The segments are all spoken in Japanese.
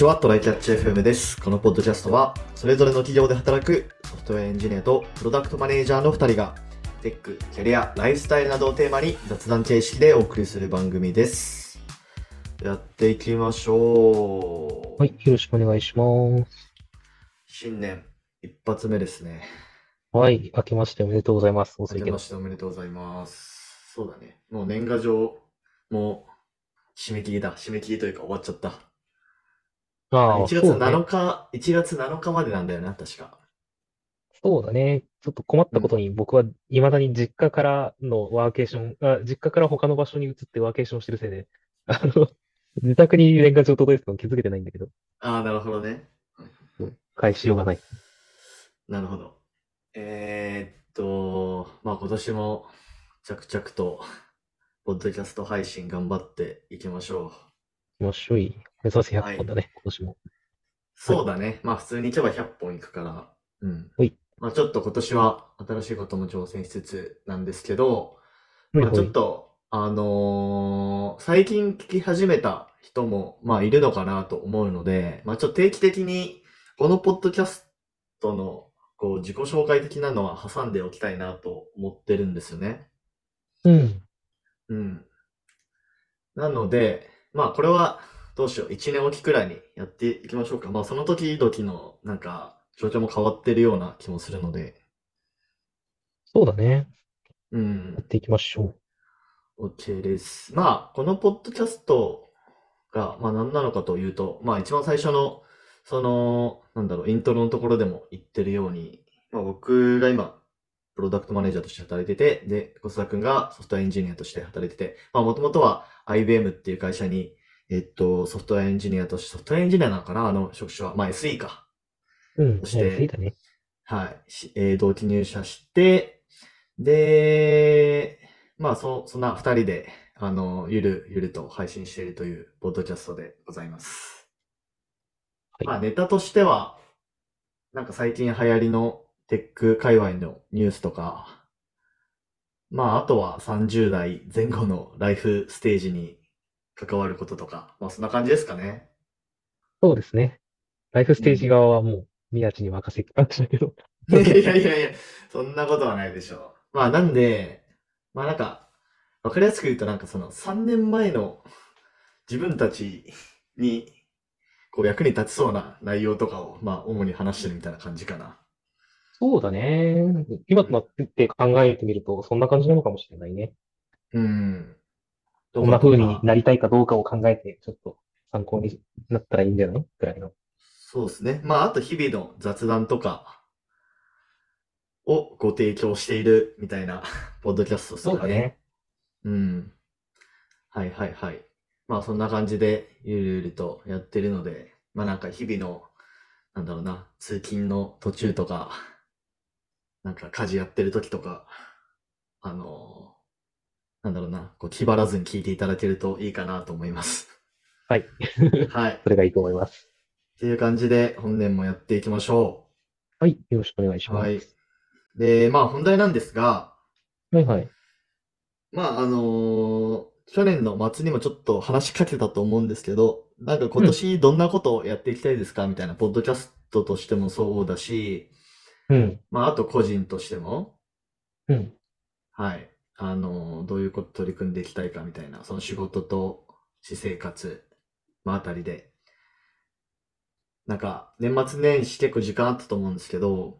ちは、トライキャッチ FM です。このポッドキャストは、それぞれの企業で働くソフトウェアエンジニアとプロダクトマネージャーの2人が、テック、キャリア、ライフスタイルなどをテーマに雑談形式でお送りする番組です。やっていきましょう。はい、よろしくお願いします。新年一発目ですね。はい、明けましておめでとうございます。お明けましておめでとうございます。そうだね。もう年賀状、もう締め切りだ。締め切りというか終わっちゃった。ああ、1月そうね。7日、1月7日までなんだよな、確か。そうだね。ちょっと困ったことに、僕は未だに実家からのワーケーション、あ、実家から他の場所に移ってワーケーションしてるせいで、あの、自宅に年賀状届いてたの気づけてないんだけど、ああ、なるほどね。返しようがない。なるほど。えーっと、まあ今年も着々と、ポッドキャスト配信頑張っていきましょう。もうしょい、目指せ100本だね、今年も。そうだね。まあ普通に行けば100本行くから。うん。はいまあちょっと今年は新しいことも挑戦しつつなんですけど、まあちょはいはいっと、あのー最近聞き始めた人も、まあいるのかなと思うので、まあちょっと定期的に、このポッドキャストの、こう、自己紹介的なのは挟んでおきたいなと思ってるんですよね。うん。うん。なので、まあこれは、どうしよう。一年おきくらいにやっていきましょうか。まあその時々の、なんか、状況も変わってるような気もするので、そうだね。うんや。っていきましょ OK です。まあ、このポッドキャストが、まあ何なのかというと、まあ一番最初の、その、なんだろう、イントロのところでも言ってるように、まあ僕が今、プロダクトマネージャーとして働いてて、で、小須田くんがソフトウェアエンジニアとして働いてて、まあもともとは IBM っていう会社に、えっと、ソフトウェアエンジニアとして、ソフトウェアエンジニアなのかな？あの職種は。まあ SE か。う。うん。そしていいだね。はい。しえー同期入社して、で、まあ、そ、そんな二人で、あの、ゆるゆると配信しているというポッドキャストでございます。はいまあ、ネタとしては、なんか最近流行りのテック界隈のニュースとか、まあ、あとは30代前後のライフステージに関わることとか、まあ、そんな感じですかね。そうですね。ライフステージ側はもう、宮地に任せっぱなしだけど。いやいやいやいや、そんなことはないでしょう。まあなんで、まあなんか、わかりやすく言うとなんかその3年前の自分たちにこう役に立ちそうな内容とかをまあ主に話してるみたいな感じかな。そうだね。今となって考えてみると、そんな感じなのかもしれないね。うん。こんな風にな？なりたいかどうかを考えて、ちょっと参考になったらいいんじゃないくらいの。そうですね。まああと日々の雑談とかをご提供しているみたいな ポッドキャストですかね。そうだね。うん。はいはいはい。まあそんな感じでゆるゆるとやってるので、まあなんか日々の、なんだろうな、通勤の途中とか、なんか家事やってる時とか、あのなんだろうな、こう気張らずに聞いていただけるといいかなと思います。はい。はい。それがいいと思います。っていう感じで本年もやっていきましょはい。よろしくお願いしう。ます。はい。で、まあ本題なんですが、はいはい。まあ、あのー去年の末にもちょっと話しかけたと思うんですけど、なんか今年どんなことをやっていきたいですかみたいな、ポッドキャストとしてもそうだし、うん。まあ、あと個人としても、うん。はい、あのーどういうこと取り組んでいきたいかみたいな、その仕事と私生活、まあ、あたりで、なんか、年末年始結構時間あったと思うんですけど、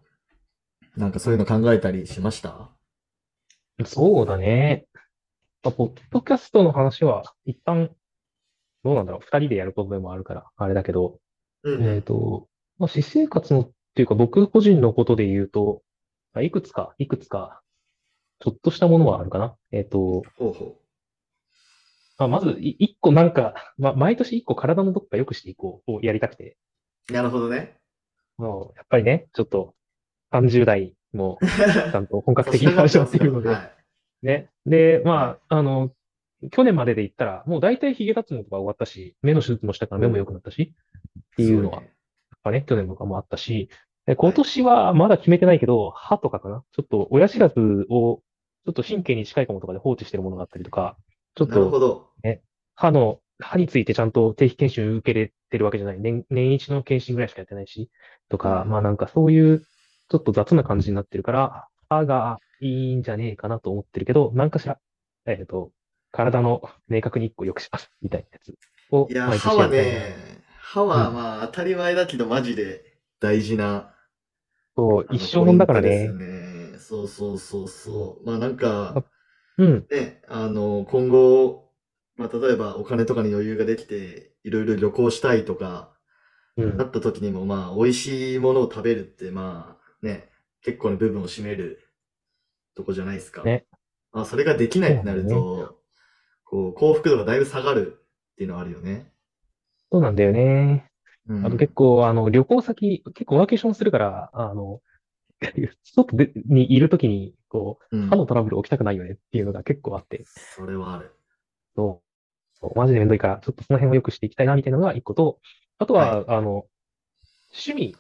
なんかそういうの考えたりしました？そうだね。まあポッドキャストの話は、一旦、どうなんだろう。二人でやることでもあるから、あれだけど、うんえっと、まあ、私生活のっていうか、僕個人のことで言うと、まあいくつか、いくつか、ちょっとしたものはあるかな。えっと、ほうほまあ、まず、い一個なんか、まあ、毎年一個体のどっか良くしていこうをやりたくて、う。なるほどね。もう、やっぱりね、ちょっと、30代も、ちゃんと本格的に話をっていうので、はい。ね。で、まあ、あの、去年までで言ったら、もう大体髭脱毛とか終わったし、目の手術もしたから目も良くなったし、っていうのは、やっぱね、去年とかもあったし、で今年はまだ決めてないけど、歯とかかな？ちょっと親知らずを、ちょっと神経に近いかもとかで放置してるものがあったりとか、ちょっなるほとど。歯の歯についてちゃんと定期検診受けれてるわけじゃない。年、年一の検診ぐらいしかやってないし、とか、うんまあなんかそういう、ちょっと雑な感じになってるから、歯がいいんじゃねえかなと思ってるけど、なんかしら、えっと、体の明確に一個良くします、みたいなやつを、いや、毎歯は。ね、歯はまあ当たり前だけどマジで大事な、そう、一生もんだからね。そうそうそうそう。まあなんか、うん、ね、あの、今後、まあ例えばお金とかに余裕ができて、いろいろ旅行したいとか、うんな。った時にもまあ美味しいものを食べるってまあね、結構な部分を占めるとこじゃないですか。ねまあそれができないってなると、こう幸福度がだいぶ下がるっていうのはあるよね。そうなんだよね。うん。あと結構、あの、旅行先、結構ワーケーションするから、あの、外でにいるときに、こう、うん歯のトラブル起きたくないよねっていうのが結構あって、それはある。そう、マジでめんどいから、ちょっとその辺を良くしていきたいなみたいなのが一個と、あとは、あの、趣味、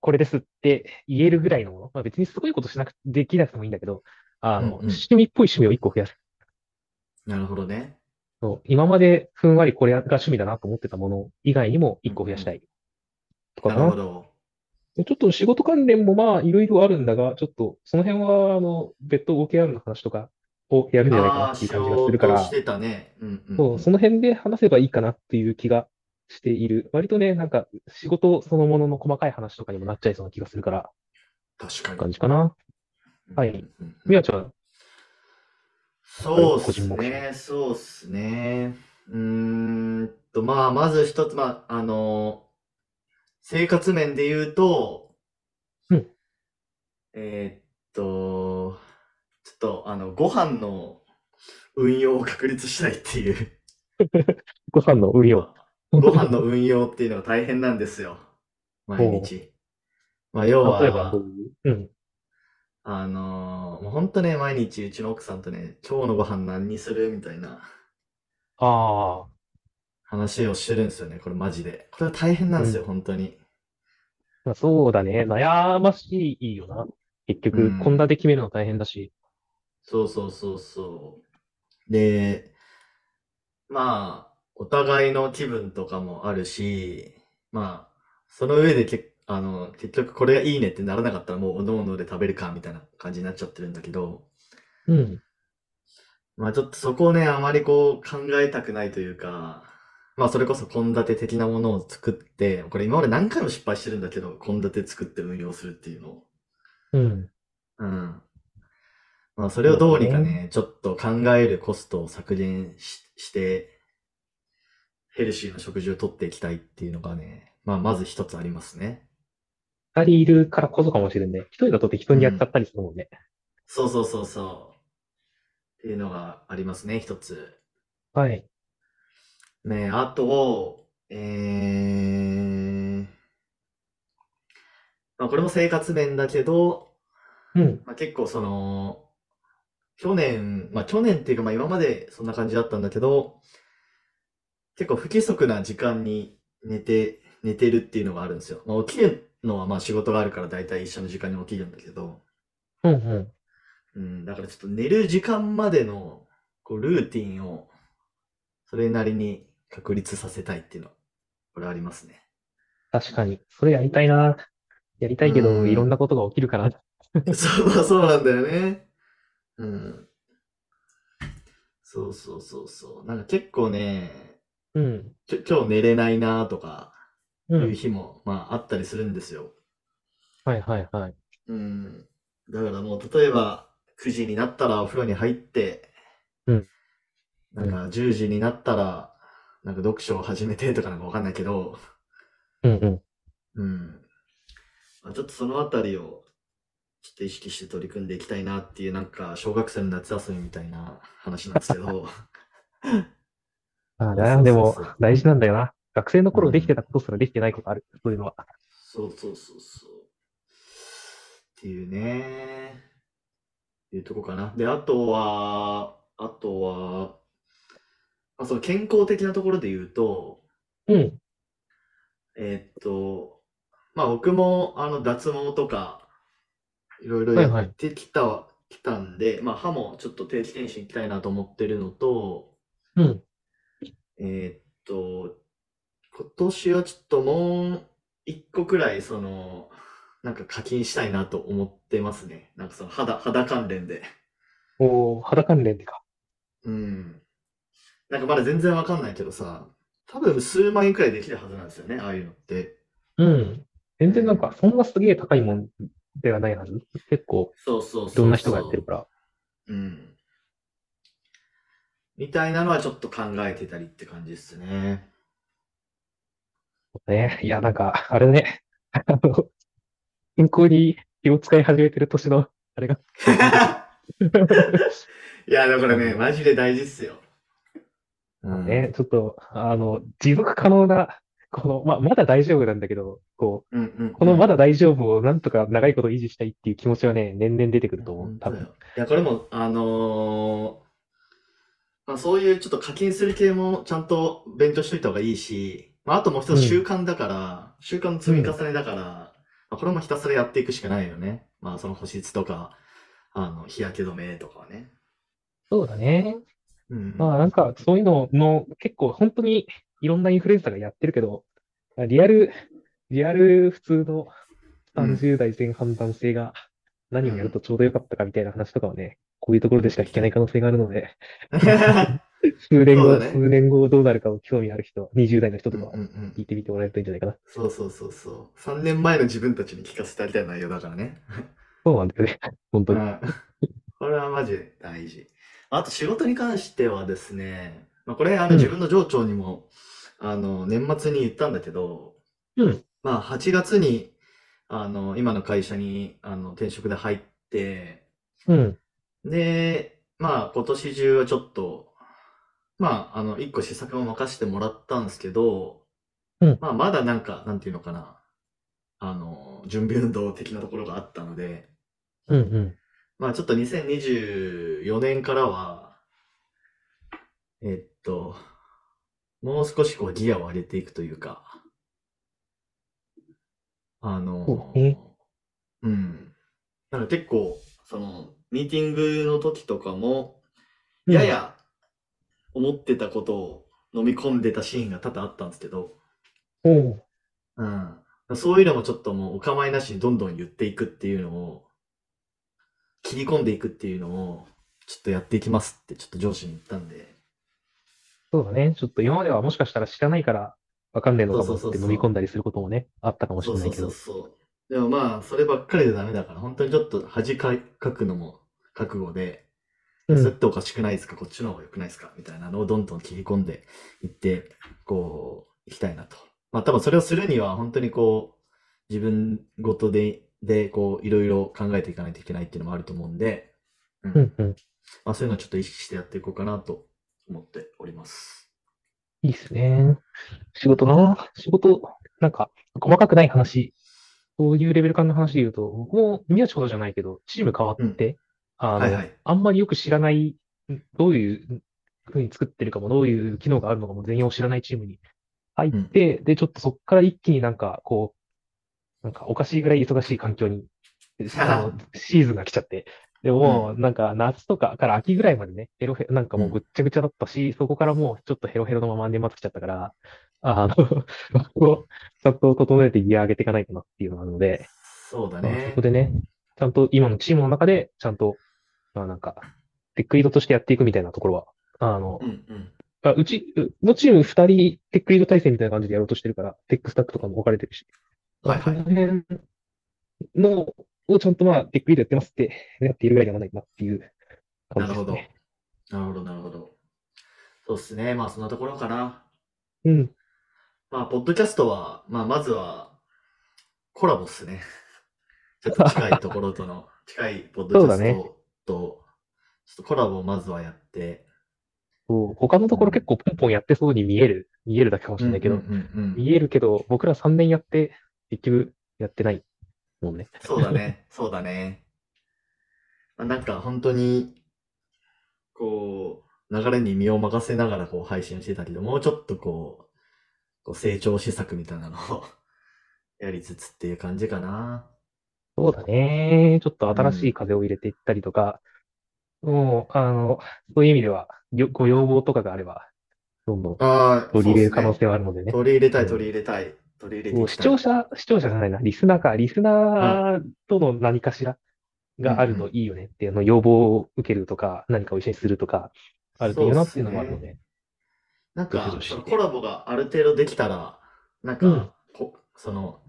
これですって言えるぐらいのもの、まあ別にすごいことしなく、できなくてもいいんだけど、あの、うんうん趣味っぽい趣味を一個増やす。なるほどね。そう今までふんわりこれが趣味だなと思ってたもの以外にも一個増やしたい。とかなかな。るほど。でちょっと仕事関連もまあいろいろあるんだが、ちょっとその辺は、あの、別途 OKR の話とかをやるんじゃないかなっていうし感じがするからし、てたね。うんうん。そう、その辺で話せばいいかなっていう気がしている。割とね、なんか仕事そのものの細かい話とかにもなっちゃいそうな気がするから、確かに。感じかな。はいみやちゃん、そうっすね。そうっすね。うーんと、まあ、まず一つ、まあ、あの、生活面で言うと、うんえーっと、ちょっと、あの、ご飯の運用を確立したいっていう。ご飯の運用。ご飯の運用っていうのが大変なんですよ。毎日。まあ、要は、例えばどういう？うん。あのーもうほんとね、毎日うちの奥さんとね、今日のご飯何にするみたいなああ、話をしてるんですよね、これマジで。これは大変なんですよ、う本当に。まあ、そうだね。悩ましいよな。結う局、ん献立決めるの大変だし。そうそうそうそう。で、まあ、お互いの気分とかもあるし、まあ、その上でけあの、結局これがいいねってならなかったらもうおのおので食べるかみたいな感じになっちゃってるんだけど、うん。まあちょっとそこをね、あまりこう考えたくないというか、まあそれこそ献立的なものを作って、これ今まで何回も失敗してるんだけど、献立作って運用するっていうのを。うん。うん。まあそれをどうにかね、ちょっと考えるコストを削減しして、ヘルシーな食事をとっていきたいっていうのがね、まあまず一つありますね。二人いるからこそかもしれんね。一人だと適当にやっちゃったりするもんね。そうそうそうそう。っていうのがありますね、一つ。はい。ねあと、えー、まあこれも生活面だけど、うん。まあ、結構その、去年、まあ去年っていうかまあ今までそんな感じだったんだけど、結構不規則な時間に寝て、寝てるっていうのがあるんですよ。まあ起きるのはまあ仕事があるから大体一緒の時間に起きるんだけど、うんうん。うん、だからちょっと寝る時間までのこうルーティンをそれなりに確立させたいっていうのは、これありますね。確かに。それやりたいな。やりたいけうど、んいろんなことが起きるから。そう、まあそうなんだよね。うん。そうそうそうそう。なんか結構ね、うん。きょ今日寝れないなとかいううん。日も、まああったりするんですよ。はいはいはい。うん。だからもう例えば9時になったらお風呂に入って、うんなんか10時になったら、なんか読書を始めてとかなんかわかんないけど、うんうん。うん。まあ、ちょっとそのあたりを、ちょっと意識して取り組んでいきたいなっていう、なんか、小学生の夏休みみたいな話なんですけど。ああ、そうそうでもそうそう、大事なんだよな。学生の頃うんできてたことすらできてないことある。そういうのは。そうそうそうそう。っていうね。いうとこかな。で、あとは、あとは、まあ、その健康的なところで言うと、うん。えーっと、まあ僕もあの脱毛とかいろいろはいはいやってきた、きたんで、まあ歯もちょっと定期検診行きたいなと思ってるのと、うん。えーっと、今年はちょっともう一個くらい、その、なんか課金したいなと思ってますね。なんかその肌、肌関連で。おー、肌関連でか。うん。なんかまだ全然わかんないけどさ、多分数万円くらいできるはずなんですよね、ああいうのって。うん。全然なんか、そんなすげえ高いもんではないはず。結構、そうそうそうそう。いろんな人がやってるから。うん。みたいなのはちょっと考えてたりって感じですね。ね。いや、なんか、あれね。あの、健康に気を使い始めてる年の、あれが。いや、でもこれね、マジで大事っすよ。うんね、ちょっと、あの、持続可能な、この、ま、まだ大丈夫なんだけど、こうんうんうんう、このまだ大丈夫をなんとか長いこと維持したいっていう気持ちはね、年々出てくると思う、多分。いや、これも、あのーまあ、そういうちょっと課金する系もちゃんと勉強しといた方がいいし、まあ、あともう一つ習慣だから、習慣の積み重ねだから、まあ、これもひたすらやっていくしかないよね。まあ、その保湿とか、あの、日焼け止めとかはね。そうだね。うん。まあなんか、そういうのの、結構本当にいろんなインフルエンサーがやってるけど、リアル、リアル普通の30代前半男性が何をやるとちょうどよかったかみたいな話とかはね、こういうところでしか聞けない可能性があるので、数年後、ね数年後どうなるかを興味ある人、20代の人とか聞いてみてもらえるといいんじゃないかな。そうそうそうそう。3年前の自分たちに聞かせてあげたい内容だからね。そうなんだよね。本当に。うんこれはマジで大事。あと仕事に関してはですね、まあ、これあうんの自分の上長にも、あの年末に言ったんだけど、うん。まあ8月にあの今の会社にあの転職で入って、うん。で、まあ今年中はちょっと、まああの一個施策も任せてもらったんですけど、うん。まあまだなんか、なんていうのかな、あの、準備運動的なところがあったので、うんうん。まあちょっと2024年からは、えっと、もう少しこうギアを上げていくというか、あのうん。なんか結構、その、ミーティングの時とかも、やや思ってたことを飲み込んでたシーンが多々あったんですけど、うん。おうん。そういうのもちょっともうお構いなしにどんどん言っていくっていうのを、切り込んでいくっていうのを、ちょっとやっていきますってちょっと上司に言ったんで、そうだね。ちょっと今まではもしかしたら知らないからわかんねえのかもそうそうそうそうって飲み込んだりすることもね、あったかもしそうそうれないけど。そうそう。でもまあ、そればっかりでダメだから、本当にちょっと恥かかくのも覚悟で、うんそれっておかしくないですか？こっちの方が良くないですか？みたいなのをどんどん切り込んでいって、こう、いきたいなと。まあ多分それをするには本当にこう、自分ごとで、で、こう、いろいろ考えていかないといけないっていうのもあると思うんで、うんうんうん。まあそういうのをちょっと意識してやっていこうかなと思っております。いいっすね。仕事な。仕事、なんか、細かくない話、そういうレベル感の話で言うと、僕も宮地ほどじゃないけど、チーム変わって、あの、はいはい。あんまりよく知らない、んどういうふうに作ってるかも、どういう機能があるのかも全容を知らないチームに入って、で、ちょっとそっから一気になんか、こう、なんかおかしいぐらい忙しい環境に、あの、シーズンが来ちゃって、でもなんか夏とかから秋ぐらいまでね、ヘロヘロ、なんかもうぐっちゃぐちゃだったし、そこからもうちょっとヘロヘロのまま年末来ちゃったから、あの、そこをちゃんと整えてギア上げていかないとなっていうのがあるので、まあそうだね。そこ。でね、ちゃんと今のチームの中で、ちゃんと、まあなんか、テックリードとしてやっていくみたいなところは、あのう、んうん。あうち、うのチーム二人テックリード体制みたいな感じでやろうとしてるから、テックスタックとかも分かれてるし、はいはいその辺の、をちゃんとまあ、テックリードやってますって、やっているぐらいではないなっていう感なるほど。じですね。なるほど、なるほど。そうっすね。まあそんなところかな。うん。まあ、ポッドキャストは、まあ、まずは、コラボっすね。ちょっと近いところとの、近いポッドキャストと、ちょっとコラボをまずはやって、そう他のところ結構ポンポンやってそうに見える、見えるだけかもしれないけど、うんうんうんうん見えるけど、僕ら3年やって、結局やってないもんね。そうだね、そうだね。まあなんか本当に、こう、流れに身を任せながらこう配信してたけど、もうちょっとこう、こう成長施策みたいなのを やりつつっていう感じかな。そうだね。ちょっと新しい風を入れていったりとか、もう、あの、そういう意味では、よご要望とかがあれば、どんどんああ、取り入れる可能性はあるのですね。ね。取り入れたい、うん取り入れたい。取り入れてもいうきたい。視聴者、視聴者じゃないな、リスナーか、リスナーとの何かしらがあるといいよねっていうの要望を受けるとか、何かを一緒にするとか、あるといいよなっていうのもあるので。なんかどしど、しそのコラボがある程度できたら、なんか、うんこその、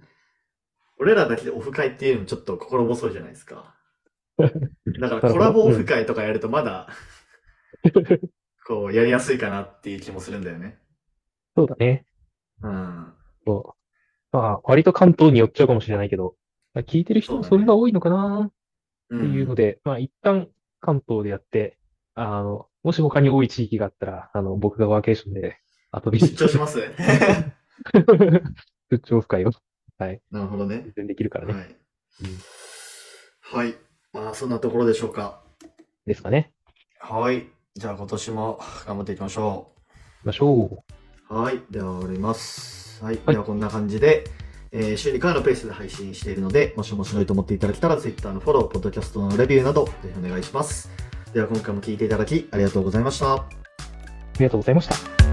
俺らだけでオフ会っていうのもちょっと心細いじゃないですか。だからコラボオフ会とかやるとまだ、こう、やりやすいかなっていう気もするんだよね。そうだね。うん。そう。まあ、割と関東に寄っちゃうかもしれないけど、聞いてる人もそれが多いのかな？っっていうので、まあ一旦関東でやって、あの、もし他に多い地域があったら、あの、僕がワーケーションで遊びに出張します。出張オフ会を、はい、なるほどねできるからね。はい。はい。まあ、そんなところでしょうか。ですかね。はい。じゃあ今年も頑張っていきましょ行きましょう。う。はい。では終わります。はい。はいではこんな感じで、えー週2回のペースで配信しているので、もし面白いと思っていただけたら、Twitter のフォロー、ポッドキャストのレビューなど、ぜひお願いします。では今回も聞いていただきありがとうございました。ありがとうございました。